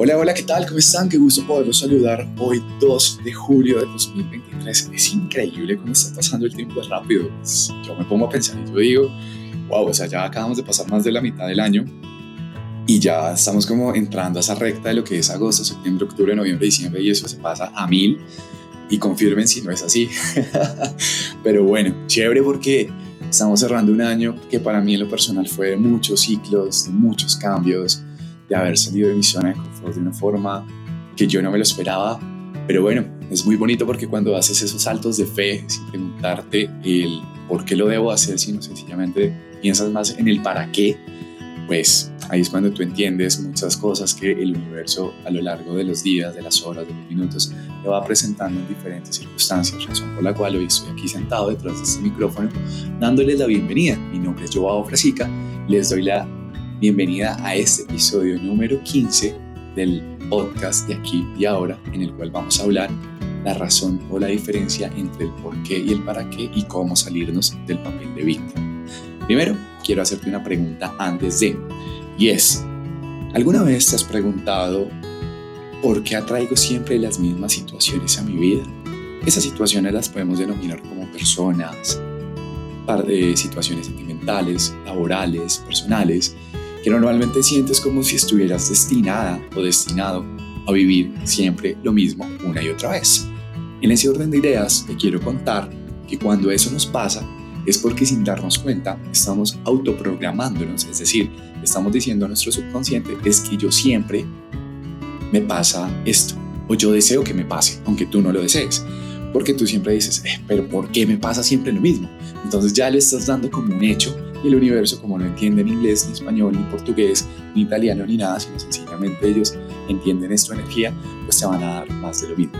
Hola, hola, ¿qué tal? ¿Cómo están? Qué gusto poderlos saludar hoy 2 de julio de 2023. Es increíble cómo está pasando el tiempo rápido. Yo me pongo a pensar y yo digo, wow, o sea, ya acabamos de pasar más de la mitad del año y ya estamos como entrando a esa recta de lo que es agosto, septiembre, octubre, noviembre, diciembre y eso se pasa a mil y confirmen si no es así. Pero bueno, chévere porque estamos cerrando un año que para mí en lo personal fue de muchos ciclos, de muchos cambios, de haber salido de mi zona de confort de una forma que yo no me lo esperaba. Pero bueno, es muy bonito porque cuando haces esos saltos de fe sin preguntarte el por qué lo debo hacer, sino sencillamente piensas más en el para qué, pues ahí es cuando tú entiendes muchas cosas que el universo a lo largo de los días, de las horas, de los minutos, te va presentando en diferentes circunstancias, razón por la cual hoy estoy aquí sentado detrás de este micrófono dándoles la bienvenida. Mi nombre es Joao Frasica, les doy la Bienvenida a este episodio número 15 del podcast de aquí y ahora, en el cual vamos a hablar la razón o la diferencia entre el por qué y el para qué y cómo salirnos del papel de víctima. Primero, quiero hacerte una pregunta antes de, y es, ¿alguna vez te has preguntado por qué atraigo siempre las mismas situaciones a mi vida? Esas situaciones las podemos denominar como personas, de situaciones sentimentales, laborales, personales, que normalmente sientes como si estuvieras destinada o destinado a vivir siempre lo mismo una y otra vez. En ese orden de ideas te quiero contar que cuando eso nos pasa es porque sin darnos cuenta estamos autoprogramándonos, es decir, estamos diciendo a nuestro subconsciente es que yo siempre me pasa esto o yo deseo que me pase, aunque tú no lo desees. Porque tú siempre dices, eh, pero ¿por qué me pasa siempre lo mismo? Entonces ya le estás dando como un hecho y el universo, como no entiende ni inglés, ni español, ni portugués, ni italiano, ni nada, sino sencillamente ellos entienden esta energía, pues te van a dar más de lo mismo.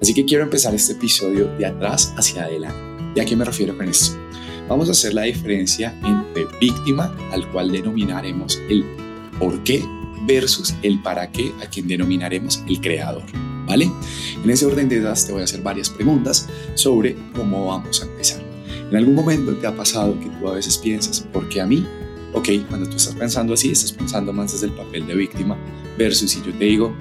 Así que quiero empezar este episodio de atrás hacia adelante. ¿Y a qué me refiero con esto? Vamos a hacer la diferencia entre víctima, al cual denominaremos el por qué, versus el para qué, a quien denominaremos el creador. ¿Vale? En ese orden de ideas te voy a hacer varias preguntas sobre cómo vamos a empezar. En algún momento te ha pasado que tú a veces piensas, ¿por qué a mí? Ok, cuando tú estás pensando así, estás pensando más desde el papel de víctima, versus si yo te digo,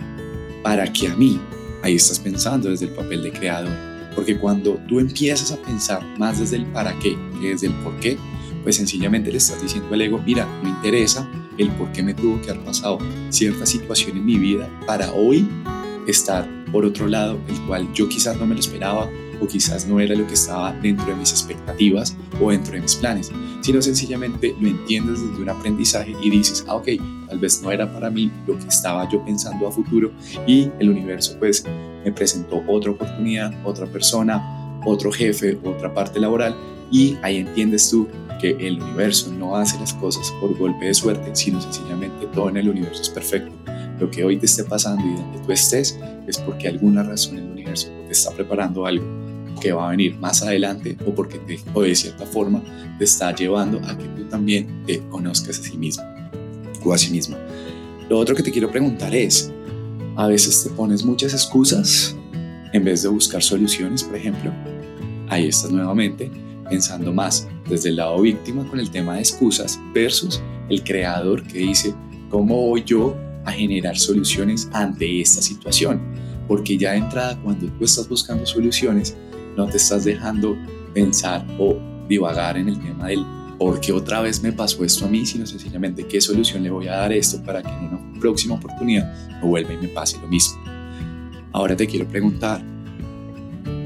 ¿para qué a mí? Ahí estás pensando desde el papel de creador. Porque cuando tú empiezas a pensar más desde el para qué que desde el por qué, pues sencillamente le estás diciendo al ego, mira, me interesa el por qué me tuvo que haber pasado cierta situación en mi vida para hoy estar por otro lado, el cual yo quizás no me lo esperaba o quizás no era lo que estaba dentro de mis expectativas o dentro de mis planes, sino sencillamente lo entiendes desde un aprendizaje y dices, ah, ok, tal vez no era para mí lo que estaba yo pensando a futuro y el universo pues me presentó otra oportunidad, otra persona, otro jefe, otra parte laboral y ahí entiendes tú que el universo no hace las cosas por golpe de suerte, sino sencillamente todo en el universo es perfecto. Lo que hoy te esté pasando y donde tú estés es porque alguna razón el universo te está preparando algo que va a venir más adelante o porque te, o de cierta forma te está llevando a que tú también te conozcas a sí mismo o a sí misma. Lo otro que te quiero preguntar es, a veces te pones muchas excusas en vez de buscar soluciones, por ejemplo. Ahí estás nuevamente pensando más desde el lado víctima con el tema de excusas versus el creador que dice, ¿cómo voy yo a generar soluciones ante esta situación? Porque ya de entrada, cuando tú estás buscando soluciones, no te estás dejando pensar o divagar en el tema del por qué otra vez me pasó esto a mí, sino sencillamente qué solución le voy a dar a esto para que en una próxima oportunidad no vuelva y me pase lo mismo. Ahora te quiero preguntar,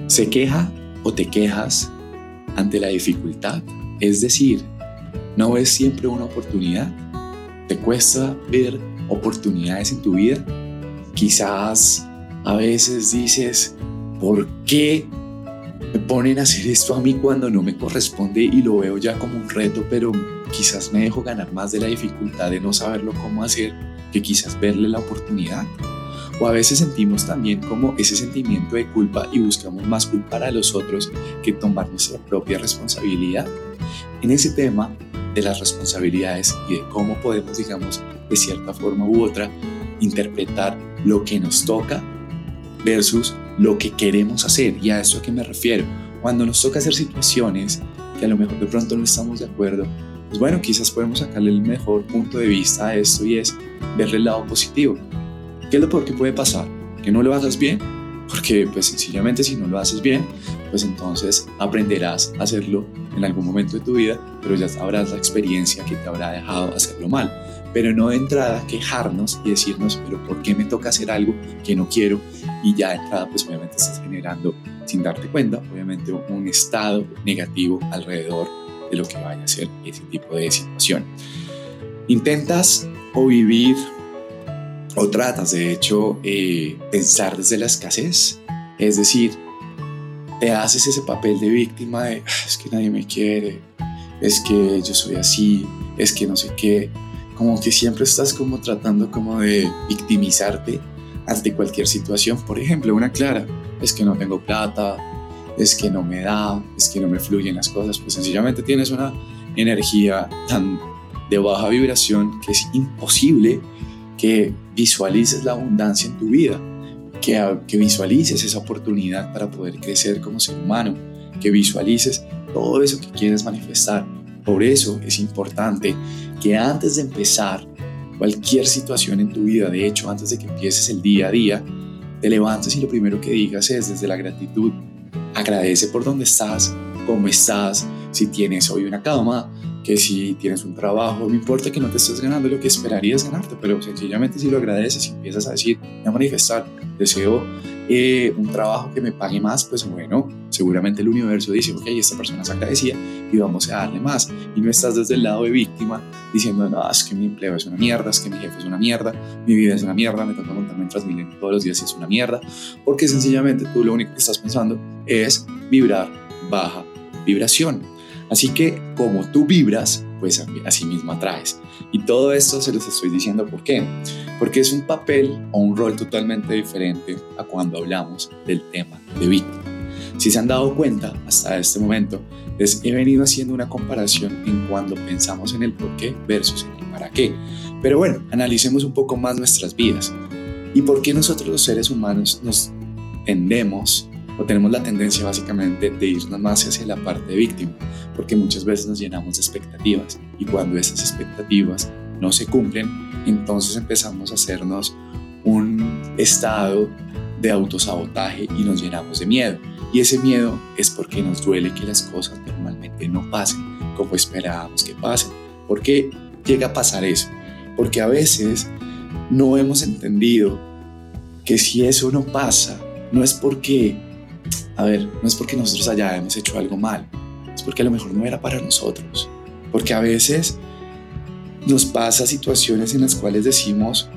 ¿se queja o te quejas ante la dificultad? Es decir, ¿no ves siempre una oportunidad? ¿Te cuesta ver oportunidades en tu vida? Quizás a veces dices, ¿por qué me ponen a hacer esto a mí cuando no me corresponde y lo veo ya como un reto, pero quizás me dejo ganar más de la dificultad de no saberlo cómo hacer que quizás verle la oportunidad. O a veces sentimos también como ese sentimiento de culpa y buscamos más culpa para los otros que tomar nuestra propia responsabilidad. En ese tema de las responsabilidades y de cómo podemos, digamos, de cierta forma u otra, interpretar lo que nos toca versus lo que queremos hacer. ¿Y a eso a qué me refiero? Cuando nos toca hacer situaciones que a lo mejor de pronto no estamos de acuerdo, pues bueno, quizás podemos sacarle el mejor punto de vista a esto y es verle el lado positivo. ¿Qué es lo peor que puede pasar? Que no lo hagas bien, porque pues sencillamente si no lo haces bien, pues entonces aprenderás a hacerlo en algún momento de tu vida, pero ya sabrás la experiencia que te habrá dejado hacerlo mal. Pero no de entrada quejarnos y decirnos, pero ¿por qué me toca hacer algo que no quiero? Y ya de entrada, pues obviamente estás generando, sin darte cuenta, obviamente un estado negativo alrededor de lo que vaya a ser ese tipo de situación. Intentas o vivir o tratas de hecho eh, pensar desde la escasez, es decir, te haces ese papel de víctima de ah, es que nadie me quiere, es que yo soy así, es que no sé qué, como que siempre estás como tratando como de victimizarte ante cualquier situación. Por ejemplo, una clara, es que no tengo plata, es que no me da, es que no me fluyen las cosas, pues sencillamente tienes una energía tan de baja vibración que es imposible que visualices la abundancia en tu vida, que, que visualices esa oportunidad para poder crecer como ser humano, que visualices todo eso que quieres manifestar. Por eso es importante que antes de empezar cualquier situación en tu vida, de hecho, antes de que empieces el día a día, te levantes y lo primero que digas es desde la gratitud, agradece por dónde estás, cómo estás, si tienes hoy una cama, que si tienes un trabajo, no importa que no te estés ganando lo que esperarías ganarte, pero sencillamente si lo agradeces y empiezas a decir, a manifestar, deseo eh, un trabajo que me pague más, pues bueno, seguramente el universo dice, ok, esta persona se agradecía y vamos a darle más. Y no estás desde el lado de víctima diciendo, no, es que mi empleo es una mierda, es que mi jefe es una mierda, mi vida es una mierda, me toca montarme en Transmilenio todos los días y es una mierda, porque sencillamente tú lo único que estás pensando es vibrar baja vibración. Así que como tú vibras, pues así mismo atraes. Y todo esto se los estoy diciendo por qué. Porque es un papel o un rol totalmente diferente a cuando hablamos del tema de víctima. Si se han dado cuenta hasta este momento, les he venido haciendo una comparación en cuando pensamos en el por qué versus el para qué. Pero bueno, analicemos un poco más nuestras vidas. ¿Y por qué nosotros los seres humanos nos tendemos o tenemos la tendencia básicamente de irnos más hacia la parte de víctima? porque muchas veces nos llenamos de expectativas y cuando esas expectativas no se cumplen, entonces empezamos a hacernos un estado de autosabotaje y nos llenamos de miedo. Y ese miedo es porque nos duele que las cosas normalmente no pasen como esperábamos que pasen. ¿Por qué llega a pasar eso? Porque a veces no hemos entendido que si eso no pasa, no es porque, a ver, no es porque nosotros hemos hecho algo mal, porque a lo mejor no era para nosotros. Porque a veces nos pasa situaciones en las cuales decimos,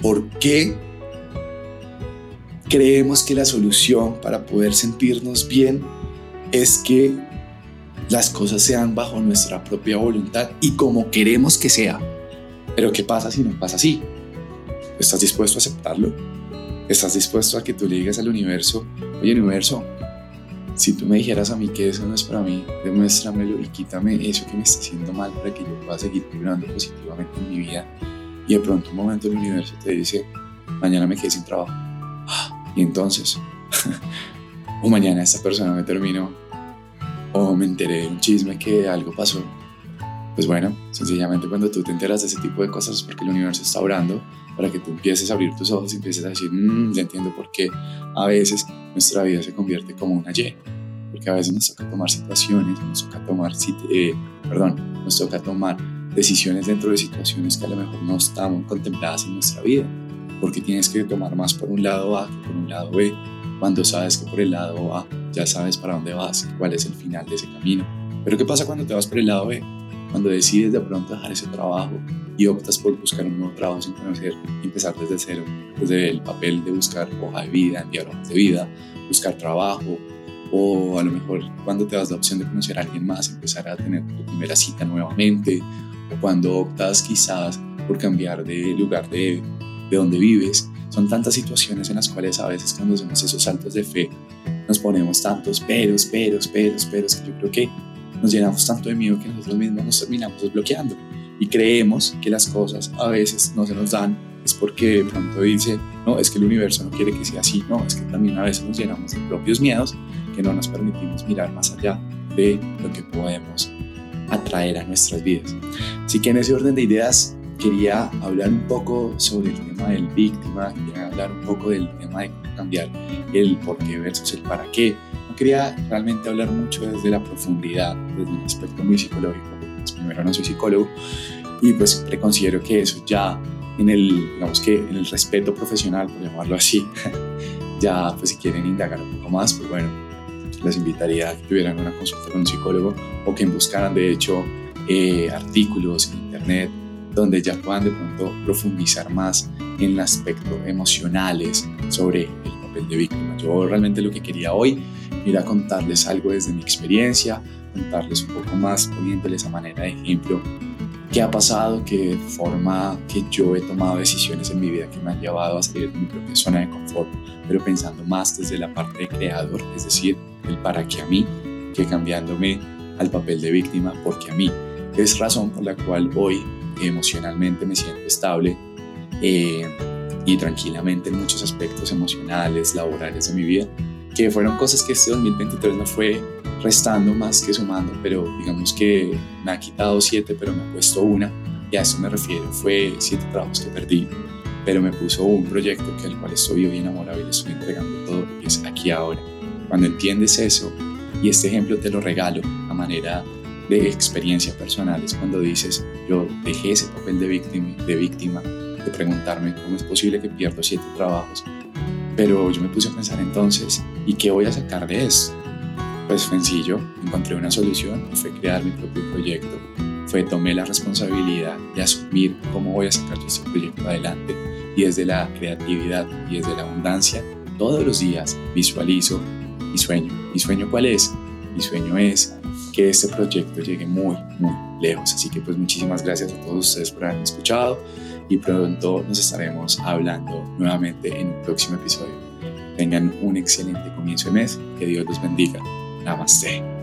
¿por qué creemos que la solución para poder sentirnos bien es que las cosas sean bajo nuestra propia voluntad y como queremos que sea? Pero ¿qué pasa si no pasa así? ¿Estás dispuesto a aceptarlo? ¿Estás dispuesto a que tú le digas al universo, oye universo, si tú me dijeras a mí que eso no es para mí, demuéstramelo y quítame eso que me está haciendo mal para que yo pueda seguir vibrando positivamente en mi vida. Y de pronto un momento el universo te dice, mañana me quedé sin trabajo. Y entonces, o mañana esta persona me terminó, o me enteré de un chisme que algo pasó. Pues bueno, sencillamente cuando tú te enteras de ese tipo de cosas es porque el universo está orando para que tú empieces a abrir tus ojos y empieces a decir, mmm, ya entiendo por qué a veces nuestra vida se convierte como una Y. Porque a veces nos toca tomar situaciones, nos toca tomar, eh, perdón, nos toca tomar decisiones dentro de situaciones que a lo mejor no están contempladas en nuestra vida. Porque tienes que tomar más por un lado A que por un lado B. Cuando sabes que por el lado A ya sabes para dónde vas, cuál es el final de ese camino. Pero ¿qué pasa cuando te vas por el lado B? Cuando decides de pronto dejar ese trabajo y optas por buscar un nuevo trabajo sin conocer, empezar desde cero, desde el papel de buscar hoja de vida, enviar hojas de vida, buscar trabajo, o a lo mejor cuando te das la opción de conocer a alguien más, empezar a tener tu primera cita nuevamente, o cuando optas quizás por cambiar de lugar de, de donde vives. Son tantas situaciones en las cuales a veces cuando hacemos esos saltos de fe nos ponemos tantos peros, peros, peros, peros, que yo creo que nos llenamos tanto de miedo que nosotros mismos nos terminamos desbloqueando y creemos que las cosas a veces no se nos dan es porque de pronto dice, no, es que el universo no quiere que sea así, no, es que también a veces nos llenamos de propios miedos que no nos permitimos mirar más allá de lo que podemos atraer a nuestras vidas. Así que en ese orden de ideas, quería hablar un poco sobre el tema del víctima, quería hablar un poco del tema de cómo cambiar el por qué versus el para qué. Quería realmente hablar mucho desde la profundidad, desde un aspecto muy psicológico, pues, primero no soy psicólogo y pues considero que eso ya en el, digamos que en el respeto profesional, por llamarlo así, ya pues si quieren indagar un poco más, pues bueno, les invitaría a que tuvieran una consulta con un psicólogo o que buscaran de hecho eh, artículos en internet donde ya puedan de pronto profundizar más en el aspecto emocionales sobre el papel de víctima. Yo realmente lo que quería hoy era contarles algo desde mi experiencia, contarles un poco más, poniéndoles a manera de ejemplo qué ha pasado, qué forma que yo he tomado decisiones en mi vida que me han llevado a salir de mi propia zona de confort, pero pensando más desde la parte de creador, es decir, el para qué a mí, que cambiándome al papel de víctima porque a mí. Es razón por la cual hoy emocionalmente me siento estable eh, y tranquilamente en muchos aspectos emocionales, laborales de mi vida, que fueron cosas que este 2023 no fue restando más que sumando, pero digamos que me ha quitado siete, pero me ha puesto una, y a eso me refiero, fue siete trabajos que perdí, pero me puso un proyecto que al cual estoy hoy enamorado y le estoy entregando todo, y es aquí ahora. Cuando entiendes eso, y este ejemplo te lo regalo a manera de experiencia personal, es cuando dices, yo dejé ese papel de víctima, de víctima, de preguntarme cómo es posible que pierdo siete trabajos, pero yo me puse a pensar entonces, ¿y qué voy a sacar de esto? Pues sencillo, encontré una solución, fue crear mi propio proyecto, fue tomé la responsabilidad de asumir cómo voy a sacar este proyecto adelante y desde la creatividad y desde la abundancia, todos los días visualizo mi sueño. ¿Mi sueño cuál es? Mi sueño es que este proyecto llegue muy, muy lejos. Así que pues muchísimas gracias a todos ustedes por haberme escuchado y pronto nos estaremos hablando nuevamente en un próximo episodio. Tengan un excelente comienzo de mes. Que Dios los bendiga. Namaste.